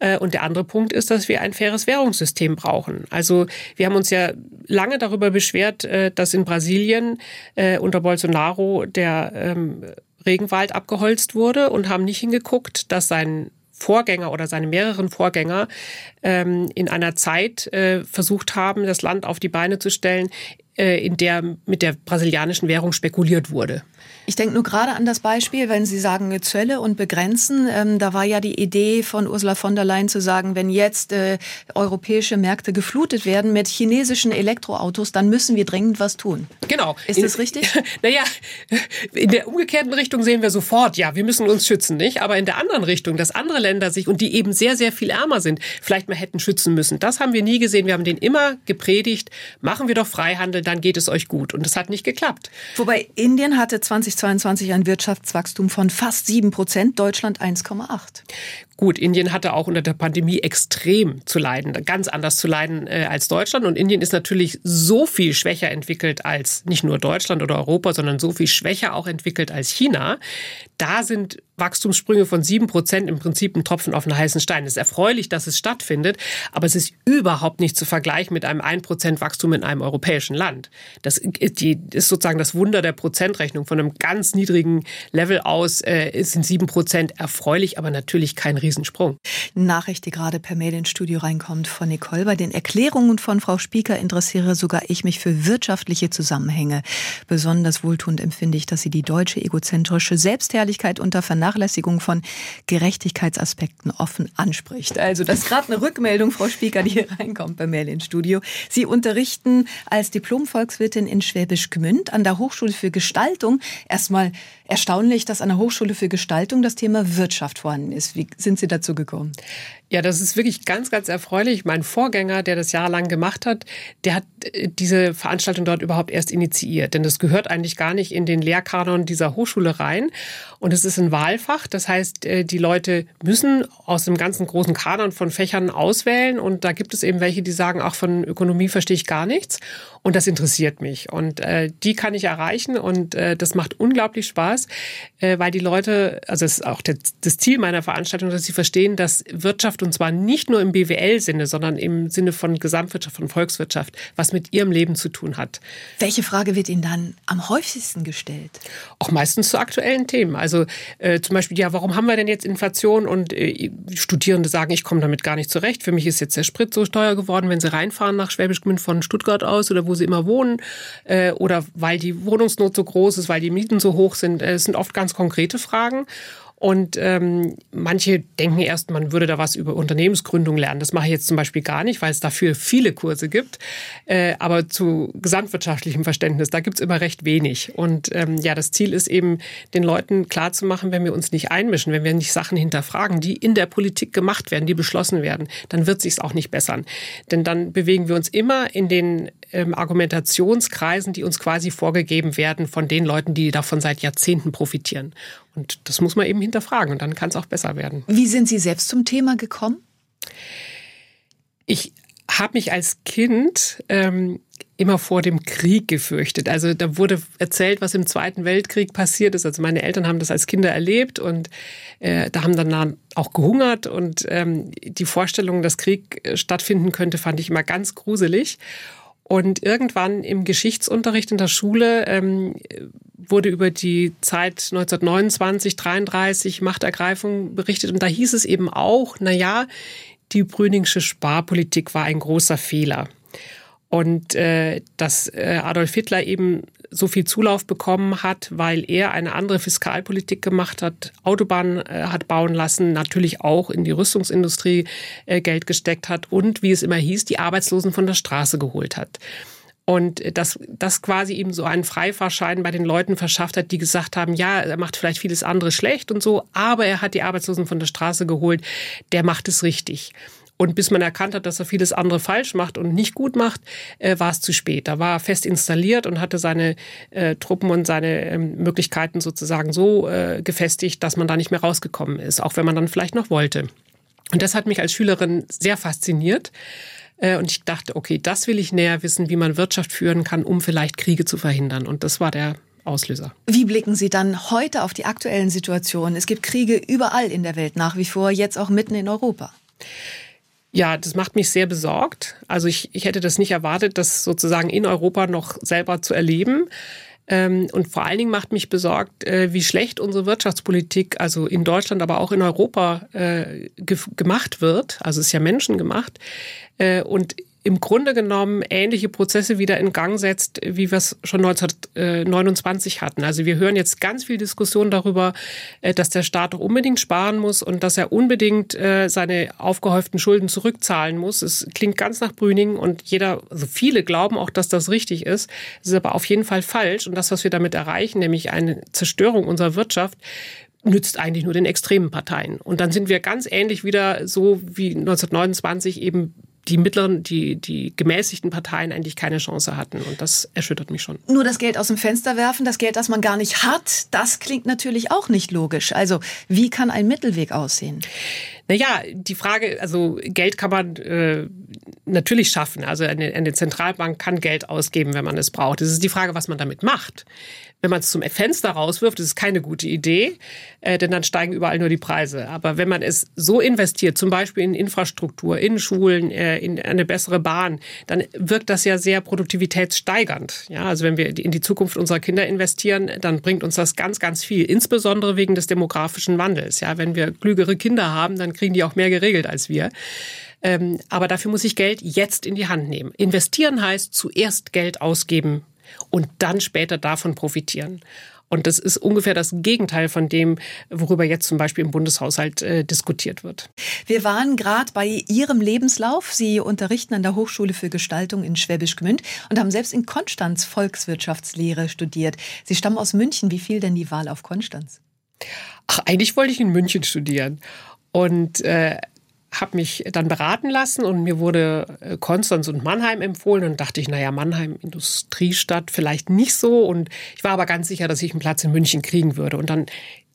Äh, und der andere Punkt ist, dass wir ein faires Währungssystem brauchen. Also wir haben uns ja lange darüber beschwert, äh, dass in Brasilien äh, unter Bolsonaro der ähm, Regenwald abgeholzt wurde und haben nicht hingeguckt, dass sein Vorgänger oder seine mehreren Vorgänger ähm, in einer Zeit versucht haben, das Land auf die Beine zu stellen, in der mit der brasilianischen Währung spekuliert wurde. Ich denke nur gerade an das Beispiel, wenn Sie sagen Zölle und begrenzen. Ähm, da war ja die Idee von Ursula von der Leyen zu sagen, wenn jetzt äh, europäische Märkte geflutet werden mit chinesischen Elektroautos, dann müssen wir dringend was tun. Genau. Ist in, das richtig? Naja, in der umgekehrten Richtung sehen wir sofort, ja, wir müssen uns schützen, nicht? Aber in der anderen Richtung, dass andere Länder sich und die eben sehr, sehr viel ärmer sind, vielleicht mal hätten schützen müssen. Das haben wir nie gesehen. Wir haben den immer gepredigt, machen wir doch Freihandel, dann geht es euch gut. Und das hat nicht geklappt. Wobei Indien hatte 20 2022 ein Wirtschaftswachstum von fast 7 Prozent, Deutschland 1,8. Gut, Indien hatte auch unter der Pandemie extrem zu leiden, ganz anders zu leiden äh, als Deutschland. Und Indien ist natürlich so viel schwächer entwickelt als nicht nur Deutschland oder Europa, sondern so viel schwächer auch entwickelt als China. Da sind Wachstumssprünge von sieben Prozent im Prinzip ein Tropfen auf einen heißen Stein. Es ist erfreulich, dass es stattfindet, aber es ist überhaupt nicht zu vergleichen mit einem ein Prozent Wachstum in einem europäischen Land. Das ist sozusagen das Wunder der Prozentrechnung. Von einem ganz niedrigen Level aus äh, sind sieben Prozent erfreulich, aber natürlich kein Risiko. Riesensprung. Nachricht, die gerade per Mail ins Studio reinkommt von Nicole. Bei den Erklärungen von Frau Spieker interessiere sogar ich mich für wirtschaftliche Zusammenhänge. Besonders wohltuend empfinde ich, dass sie die deutsche egozentrische Selbstherrlichkeit unter Vernachlässigung von Gerechtigkeitsaspekten offen anspricht. Also das ist gerade eine Rückmeldung, Frau Spieker, die hier reinkommt per Mail ins Studio. Sie unterrichten als Diplom-Volkswirtin in Schwäbisch Gmünd an der Hochschule für Gestaltung. Erstmal erstaunlich, dass an der Hochschule für Gestaltung das Thema Wirtschaft vorhanden ist. Wie sind Sie dazu gekommen? Ja, das ist wirklich ganz, ganz erfreulich. Mein Vorgänger, der das jahrelang gemacht hat, der hat äh, diese Veranstaltung dort überhaupt erst initiiert. Denn das gehört eigentlich gar nicht in den Lehrkanon dieser Hochschule rein. Und es ist ein Wahlfach. Das heißt, äh, die Leute müssen aus dem ganzen großen Kanon von Fächern auswählen. Und da gibt es eben welche, die sagen, ach, von Ökonomie verstehe ich gar nichts. Und das interessiert mich. Und äh, die kann ich erreichen. Und das macht unglaublich Spaß, weil die Leute, also das ist auch das Ziel meiner Veranstaltung, dass sie verstehen, dass Wirtschaft und zwar nicht nur im BWL-Sinne, sondern im Sinne von Gesamtwirtschaft, von Volkswirtschaft, was mit ihrem Leben zu tun hat. Welche Frage wird Ihnen dann am häufigsten gestellt? Auch meistens zu aktuellen Themen. Also äh, zum Beispiel, ja, warum haben wir denn jetzt Inflation? Und äh, Studierende sagen, ich komme damit gar nicht zurecht. Für mich ist jetzt der Sprit so teuer geworden, wenn sie reinfahren nach Schwäbisch Gmünd von Stuttgart aus oder wo sie immer wohnen äh, oder weil die Wohnungsnot so groß ist, weil die Mieten so hoch sind. Äh, es sind oft ganz konkrete Fragen. Und ähm, manche denken erst, man würde da was über Unternehmensgründung lernen. Das mache ich jetzt zum Beispiel gar nicht, weil es dafür viele Kurse gibt. Äh, aber zu gesamtwirtschaftlichem Verständnis, da gibt's immer recht wenig. Und ähm, ja, das Ziel ist eben, den Leuten klarzumachen, wenn wir uns nicht einmischen, wenn wir nicht Sachen hinterfragen, die in der Politik gemacht werden, die beschlossen werden, dann wird sich's auch nicht bessern. Denn dann bewegen wir uns immer in den ähm, Argumentationskreisen, die uns quasi vorgegeben werden von den Leuten, die davon seit Jahrzehnten profitieren. Und das muss man eben hinterfragen und dann kann es auch besser werden. Wie sind Sie selbst zum Thema gekommen? Ich habe mich als Kind ähm, immer vor dem Krieg gefürchtet. Also da wurde erzählt, was im Zweiten Weltkrieg passiert ist. Also meine Eltern haben das als Kinder erlebt und äh, da haben dann auch gehungert und ähm, die Vorstellung, dass Krieg äh, stattfinden könnte, fand ich immer ganz gruselig. Und irgendwann im Geschichtsunterricht in der Schule ähm, wurde über die Zeit 1929, 33 Machtergreifung berichtet. Und da hieß es eben auch, na ja, die Brüningsche Sparpolitik war ein großer Fehler. Und äh, dass äh, Adolf Hitler eben so viel Zulauf bekommen hat, weil er eine andere Fiskalpolitik gemacht hat, Autobahnen äh, hat bauen lassen, natürlich auch in die Rüstungsindustrie äh, Geld gesteckt hat und, wie es immer hieß, die Arbeitslosen von der Straße geholt hat. Und dass das quasi eben so einen Freifahrschein bei den Leuten verschafft hat, die gesagt haben, ja, er macht vielleicht vieles andere schlecht und so, aber er hat die Arbeitslosen von der Straße geholt, der macht es richtig. Und bis man erkannt hat, dass er vieles andere falsch macht und nicht gut macht, äh, war es zu spät. Da war er fest installiert und hatte seine äh, Truppen und seine ähm, Möglichkeiten sozusagen so äh, gefestigt, dass man da nicht mehr rausgekommen ist, auch wenn man dann vielleicht noch wollte. Und das hat mich als Schülerin sehr fasziniert. Äh, und ich dachte, okay, das will ich näher wissen, wie man Wirtschaft führen kann, um vielleicht Kriege zu verhindern. Und das war der Auslöser. Wie blicken Sie dann heute auf die aktuellen Situationen? Es gibt Kriege überall in der Welt nach wie vor, jetzt auch mitten in Europa. Ja, das macht mich sehr besorgt. Also ich, ich hätte das nicht erwartet, das sozusagen in Europa noch selber zu erleben. Ähm, und vor allen Dingen macht mich besorgt, äh, wie schlecht unsere Wirtschaftspolitik, also in Deutschland, aber auch in Europa äh, gemacht wird. Also es ist ja menschengemacht. Äh, und im Grunde genommen ähnliche Prozesse wieder in Gang setzt, wie wir es schon 1929 hatten. Also wir hören jetzt ganz viel Diskussion darüber, äh, dass der Staat doch unbedingt sparen muss und dass er unbedingt äh, seine aufgehäuften Schulden zurückzahlen muss. Es klingt ganz nach Brüning und jeder, also viele glauben auch, dass das richtig ist. Es ist aber auf jeden Fall falsch und das, was wir damit erreichen, nämlich eine Zerstörung unserer Wirtschaft, nützt eigentlich nur den extremen Parteien. Und dann sind wir ganz ähnlich wieder so wie 1929 eben die mittleren, die, die gemäßigten Parteien eigentlich keine Chance hatten. Und das erschüttert mich schon. Nur das Geld aus dem Fenster werfen, das Geld, das man gar nicht hat, das klingt natürlich auch nicht logisch. Also wie kann ein Mittelweg aussehen? Naja, die Frage, also Geld kann man äh, natürlich schaffen. Also eine, eine Zentralbank kann Geld ausgeben, wenn man es braucht. Es ist die Frage, was man damit macht wenn man es zum Fenster rauswirft, ist es keine gute Idee, äh, denn dann steigen überall nur die Preise. Aber wenn man es so investiert, zum Beispiel in Infrastruktur, in Schulen, äh, in eine bessere Bahn, dann wirkt das ja sehr produktivitätssteigernd. Ja, also wenn wir in die Zukunft unserer Kinder investieren, dann bringt uns das ganz, ganz viel, insbesondere wegen des demografischen Wandels. Ja, wenn wir klügere Kinder haben, dann kriegen die auch mehr geregelt als wir. Ähm, aber dafür muss ich Geld jetzt in die Hand nehmen. Investieren heißt zuerst Geld ausgeben und dann später davon profitieren. Und das ist ungefähr das Gegenteil von dem, worüber jetzt zum Beispiel im Bundeshaushalt äh, diskutiert wird. Wir waren gerade bei Ihrem Lebenslauf. Sie unterrichten an der Hochschule für Gestaltung in Schwäbisch Gmünd und haben selbst in Konstanz Volkswirtschaftslehre studiert. Sie stammen aus München. Wie fiel denn die Wahl auf Konstanz? Ach, eigentlich wollte ich in München studieren. Und äh, habe mich dann beraten lassen und mir wurde äh, Konstanz und Mannheim empfohlen und dachte ich, naja, Mannheim, Industriestadt, vielleicht nicht so. Und ich war aber ganz sicher, dass ich einen Platz in München kriegen würde. Und dann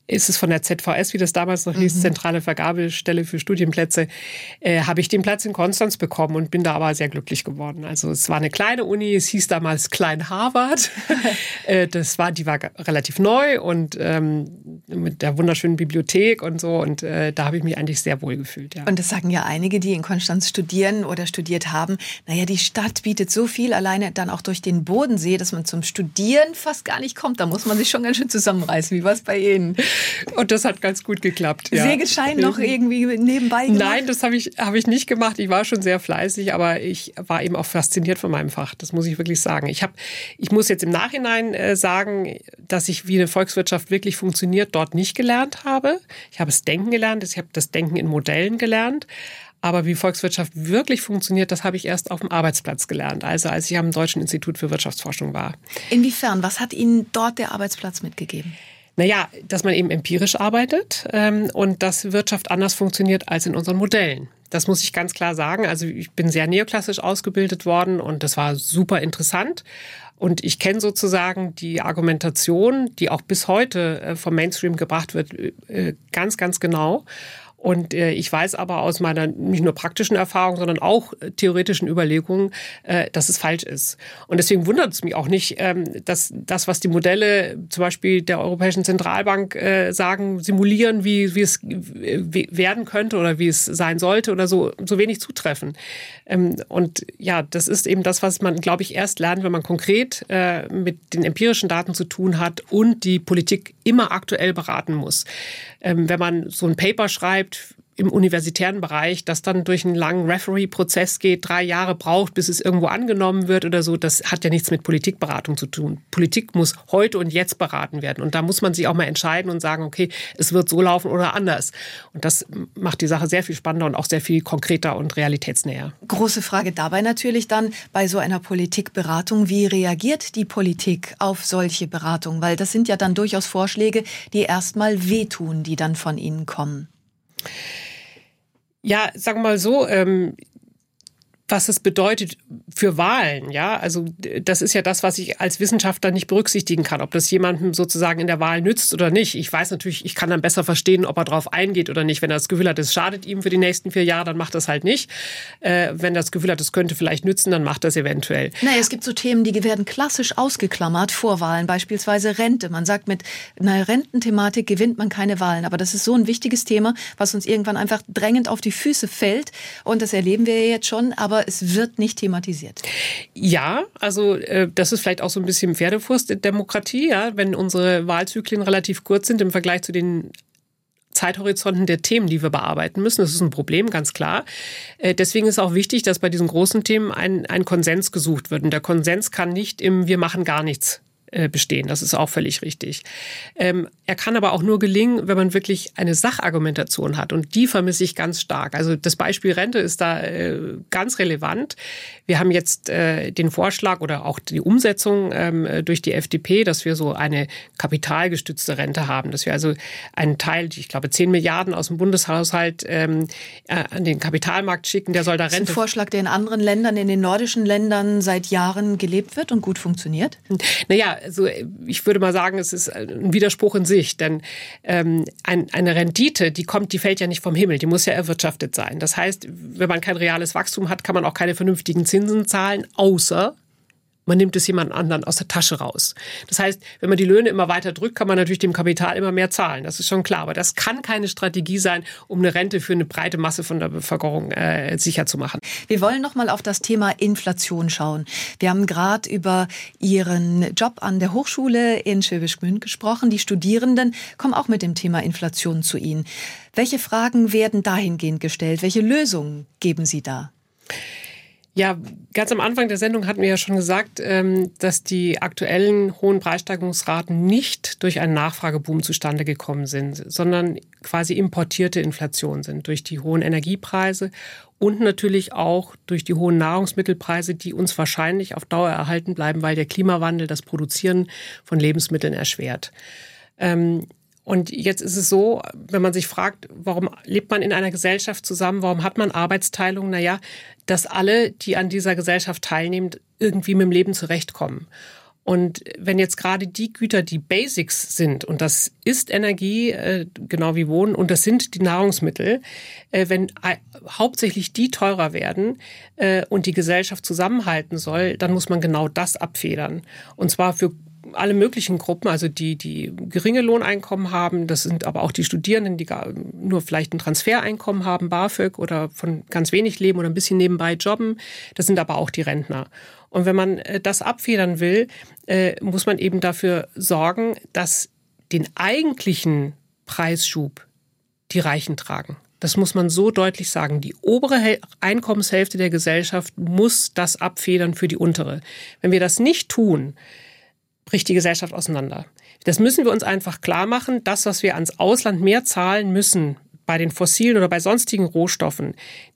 ist es von der ZVS, wie das damals noch hieß, mhm. Zentrale Vergabestelle für Studienplätze, äh, habe ich den Platz in Konstanz bekommen und bin da aber sehr glücklich geworden. Also es war eine kleine Uni, es hieß damals Klein Harvard. äh, das war, die war relativ neu und ähm, mit der wunderschönen Bibliothek und so und äh, da habe ich mich eigentlich sehr wohl gefühlt. Ja. Und das sagen ja einige, die in Konstanz studieren oder studiert haben. Naja, die Stadt bietet so viel, alleine dann auch durch den Bodensee, dass man zum Studieren fast gar nicht kommt. Da muss man sich schon ganz schön zusammenreißen. Wie war es bei Ihnen? Und das hat ganz gut geklappt. Ja. Sägeschein noch irgendwie nebenbei gemacht? Nein, das habe ich, hab ich nicht gemacht. Ich war schon sehr fleißig, aber ich war eben auch fasziniert von meinem Fach. Das muss ich wirklich sagen. Ich, hab, ich muss jetzt im Nachhinein äh, sagen, dass ich, wie eine Volkswirtschaft wirklich funktioniert, dort nicht gelernt habe. Ich habe das Denken gelernt, ich habe das Denken in Modellen gelernt. Aber wie Volkswirtschaft wirklich funktioniert, das habe ich erst auf dem Arbeitsplatz gelernt, also als ich am Deutschen Institut für Wirtschaftsforschung war. Inwiefern? Was hat Ihnen dort der Arbeitsplatz mitgegeben? Naja, dass man eben empirisch arbeitet ähm, und dass Wirtschaft anders funktioniert als in unseren Modellen. Das muss ich ganz klar sagen. Also ich bin sehr neoklassisch ausgebildet worden und das war super interessant. Und ich kenne sozusagen die Argumentation, die auch bis heute äh, vom Mainstream gebracht wird, äh, ganz, ganz genau. Und äh, ich weiß aber aus meiner nicht nur praktischen Erfahrung, sondern auch äh, theoretischen Überlegungen, äh, dass es falsch ist. Und deswegen wundert es mich auch nicht, ähm, dass das, was die Modelle zum Beispiel der Europäischen Zentralbank sagen, simulieren, wie, wie es werden könnte oder wie es sein sollte oder so, so wenig zutreffen. Ähm, und ja, das ist eben das, was man, glaube ich, erst lernt, wenn man konkret mit den empirischen Daten zu tun hat und die Politik immer aktuell beraten muss. Ähm, wenn man so ein Paper schreibt, im universitären Bereich, das dann durch einen langen Referee-Prozess geht, drei Jahre braucht, bis es irgendwo angenommen wird oder so, das hat ja nichts mit Politikberatung zu tun. Politik muss heute und jetzt beraten werden. Und da muss man sich auch mal entscheiden und sagen, okay, es wird so laufen oder anders. Und das macht die Sache sehr viel spannender und auch sehr viel konkreter und realitätsnäher. Große Frage dabei natürlich dann bei so einer Politikberatung, wie reagiert die Politik auf solche Beratungen? Weil das sind ja dann durchaus Vorschläge, die erstmal wehtun, die dann von Ihnen kommen. Ja, sagen wir mal so, ähm, was es bedeutet für Wahlen, ja. Also das ist ja das, was ich als Wissenschaftler nicht berücksichtigen kann, ob das jemandem sozusagen in der Wahl nützt oder nicht. Ich weiß natürlich, ich kann dann besser verstehen, ob er darauf eingeht oder nicht. Wenn er das Gefühl hat, es schadet ihm für die nächsten vier Jahre, dann macht das halt nicht. Äh, wenn er das Gefühl hat, es könnte vielleicht nützen, dann macht das eventuell. Naja, es gibt so Themen, die werden klassisch ausgeklammert vor Wahlen, beispielsweise Rente. Man sagt, mit einer Rententhematik gewinnt man keine Wahlen. Aber das ist so ein wichtiges Thema, was uns irgendwann einfach drängend auf die Füße fällt. Und das erleben wir jetzt schon. Aber aber es wird nicht thematisiert. Ja, also äh, das ist vielleicht auch so ein bisschen Pferdefurst der Demokratie, ja, wenn unsere Wahlzyklen relativ kurz sind im Vergleich zu den Zeithorizonten der Themen, die wir bearbeiten müssen. Das ist ein Problem, ganz klar. Äh, deswegen ist auch wichtig, dass bei diesen großen Themen ein, ein Konsens gesucht wird. Und der Konsens kann nicht im Wir machen gar nichts bestehen. Das ist auch völlig richtig. Ähm, er kann aber auch nur gelingen, wenn man wirklich eine Sachargumentation hat. Und die vermisse ich ganz stark. Also das Beispiel Rente ist da äh, ganz relevant. Wir haben jetzt äh, den Vorschlag oder auch die Umsetzung ähm, durch die FDP, dass wir so eine kapitalgestützte Rente haben. Dass wir also einen Teil, ich glaube 10 Milliarden aus dem Bundeshaushalt ähm, äh, an den Kapitalmarkt schicken. Der soll da Rente. Das ist ein Vorschlag, der in anderen Ländern, in den nordischen Ländern seit Jahren gelebt wird und gut funktioniert? Naja, also ich würde mal sagen, es ist ein Widerspruch in sich, denn ähm, ein, eine Rendite, die kommt, die fällt ja nicht vom Himmel, die muss ja erwirtschaftet sein. Das heißt, wenn man kein reales Wachstum hat, kann man auch keine vernünftigen Zinsen zahlen, außer man nimmt es jemand anderen aus der Tasche raus. Das heißt, wenn man die Löhne immer weiter drückt, kann man natürlich dem Kapital immer mehr zahlen. Das ist schon klar. Aber das kann keine Strategie sein, um eine Rente für eine breite Masse von der Bevölkerung äh, sicher zu machen. Wir wollen noch mal auf das Thema Inflation schauen. Wir haben gerade über Ihren Job an der Hochschule in Schwäbisch Gmünd gesprochen. Die Studierenden kommen auch mit dem Thema Inflation zu Ihnen. Welche Fragen werden dahingehend gestellt? Welche Lösungen geben Sie da? Ja, ganz am Anfang der Sendung hatten wir ja schon gesagt, ähm, dass die aktuellen hohen Preissteigerungsraten nicht durch einen Nachfrageboom zustande gekommen sind, sondern quasi importierte Inflation sind durch die hohen Energiepreise und natürlich auch durch die hohen Nahrungsmittelpreise, die uns wahrscheinlich auf Dauer erhalten bleiben, weil der Klimawandel das Produzieren von Lebensmitteln erschwert. Ähm, und jetzt ist es so, wenn man sich fragt, warum lebt man in einer Gesellschaft zusammen, warum hat man Arbeitsteilung? Naja, dass alle, die an dieser Gesellschaft teilnehmen, irgendwie mit dem Leben zurechtkommen. Und wenn jetzt gerade die Güter, die Basics sind, und das ist Energie, äh, genau wie Wohnen, und das sind die Nahrungsmittel, äh, wenn hauptsächlich die teurer werden äh, und die Gesellschaft zusammenhalten soll, dann muss man genau das abfedern. Und zwar für alle möglichen Gruppen, also die, die geringe Lohneinkommen haben, das sind aber auch die Studierenden, die nur vielleicht ein Transfereinkommen haben, BAföG oder von ganz wenig leben oder ein bisschen nebenbei jobben. Das sind aber auch die Rentner. Und wenn man äh, das abfedern will, äh, muss man eben dafür sorgen, dass den eigentlichen Preisschub die Reichen tragen. Das muss man so deutlich sagen. Die obere Einkommenshälfte der Gesellschaft muss das abfedern für die untere. Wenn wir das nicht tun, bricht die Gesellschaft auseinander. Das müssen wir uns einfach klar machen. Das, was wir ans Ausland mehr zahlen müssen, bei den fossilen oder bei sonstigen Rohstoffen,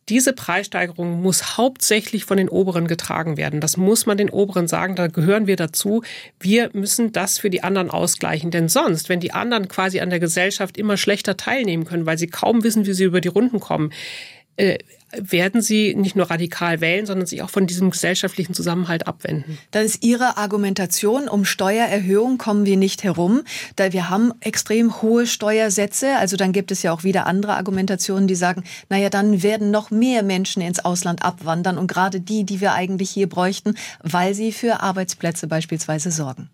diese Preissteigerung muss hauptsächlich von den Oberen getragen werden. Das muss man den Oberen sagen, da gehören wir dazu. Wir müssen das für die anderen ausgleichen. Denn sonst, wenn die anderen quasi an der Gesellschaft immer schlechter teilnehmen können, weil sie kaum wissen, wie sie über die Runden kommen, äh, werden sie nicht nur radikal wählen, sondern sich auch von diesem gesellschaftlichen Zusammenhalt abwenden. Das ist Ihre Argumentation. Um Steuererhöhung kommen wir nicht herum. Da wir haben extrem hohe Steuersätze. Also dann gibt es ja auch wieder andere Argumentationen, die sagen, naja, dann werden noch mehr Menschen ins Ausland abwandern und gerade die, die wir eigentlich hier bräuchten, weil sie für Arbeitsplätze beispielsweise sorgen.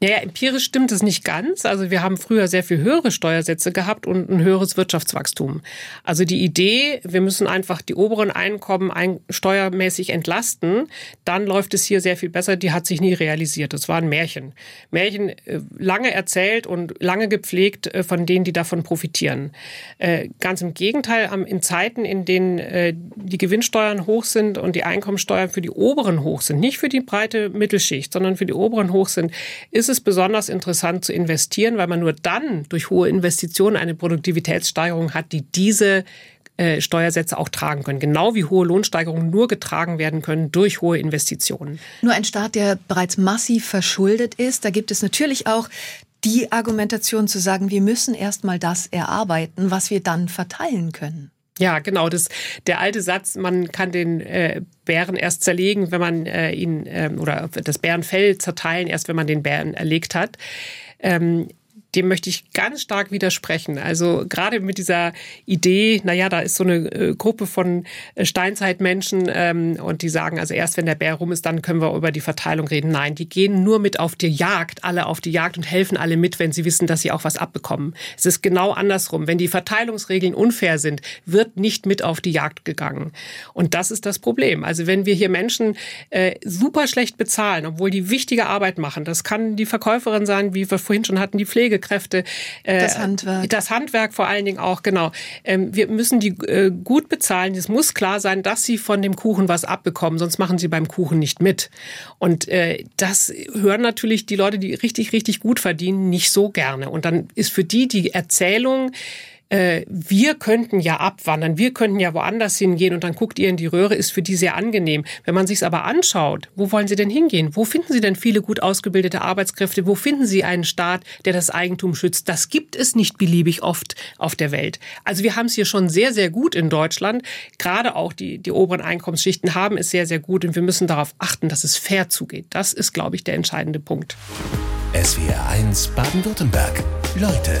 Naja, empirisch stimmt es nicht ganz. Also wir haben früher sehr viel höhere Steuersätze gehabt und ein höheres Wirtschaftswachstum. Also die Idee, wir müssen einfach die oberen Einkommen ein, steuermäßig entlasten, dann läuft es hier sehr viel besser, die hat sich nie realisiert. Das war ein Märchen. Märchen äh, lange erzählt und lange gepflegt äh, von denen, die davon profitieren. Äh, ganz im Gegenteil, in Zeiten, in denen die Gewinnsteuern hoch sind und die Einkommensteuern für die oberen hoch sind, nicht für die breite Mittelschicht, sondern für die oberen hoch sind, ist es es besonders interessant zu investieren, weil man nur dann durch hohe Investitionen eine Produktivitätssteigerung hat, die diese äh, Steuersätze auch tragen können. Genau wie hohe Lohnsteigerungen nur getragen werden können durch hohe Investitionen. Nur ein Staat, der bereits massiv verschuldet ist, da gibt es natürlich auch die Argumentation zu sagen, wir müssen erst mal das erarbeiten, was wir dann verteilen können. Ja, genau. Das der alte Satz, man kann den äh, Bären erst zerlegen, wenn man äh, ihn äh, oder das Bärenfell zerteilen, erst wenn man den Bären erlegt hat. Ähm, dem möchte ich ganz stark widersprechen. Also gerade mit dieser Idee, naja, da ist so eine äh, Gruppe von äh, Steinzeitmenschen ähm, und die sagen, also erst wenn der Bär rum ist, dann können wir über die Verteilung reden. Nein, die gehen nur mit auf die Jagd, alle auf die Jagd und helfen alle mit, wenn sie wissen, dass sie auch was abbekommen. Es ist genau andersrum. Wenn die Verteilungsregeln unfair sind, wird nicht mit auf die Jagd gegangen. Und das ist das Problem. Also wenn wir hier Menschen äh, super schlecht bezahlen, obwohl die wichtige Arbeit machen, das kann die Verkäuferin sein, wie wir vorhin schon hatten, die Pflege Pflegekräfte. Äh, das Handwerk. Das Handwerk vor allen Dingen auch, genau. Ähm, wir müssen die äh, gut bezahlen. Es muss klar sein, dass sie von dem Kuchen was abbekommen, sonst machen sie beim Kuchen nicht mit. Und äh, das hören natürlich die Leute, die richtig, richtig gut verdienen, nicht so gerne. Und dann ist für die die Erzählung, äh, wir könnten ja abwandern, wir könnten ja woanders hingehen und dann guckt ihr in die Röhre, ist für die sehr angenehm. Wenn man sich aber anschaut, wo wollen sie denn hingehen? Wo finden sie denn viele gut ausgebildete Arbeitskräfte? Wo finden sie einen Staat, der das Eigentum schützt? Das gibt es nicht beliebig oft auf der Welt. Also wir haben es hier schon sehr, sehr gut in Deutschland. Gerade auch die, die oberen Einkommensschichten haben es sehr, sehr gut und wir müssen darauf achten, dass es fair zugeht. Das ist, glaube ich, der entscheidende Punkt. SWR 1 Baden-Württemberg. Leute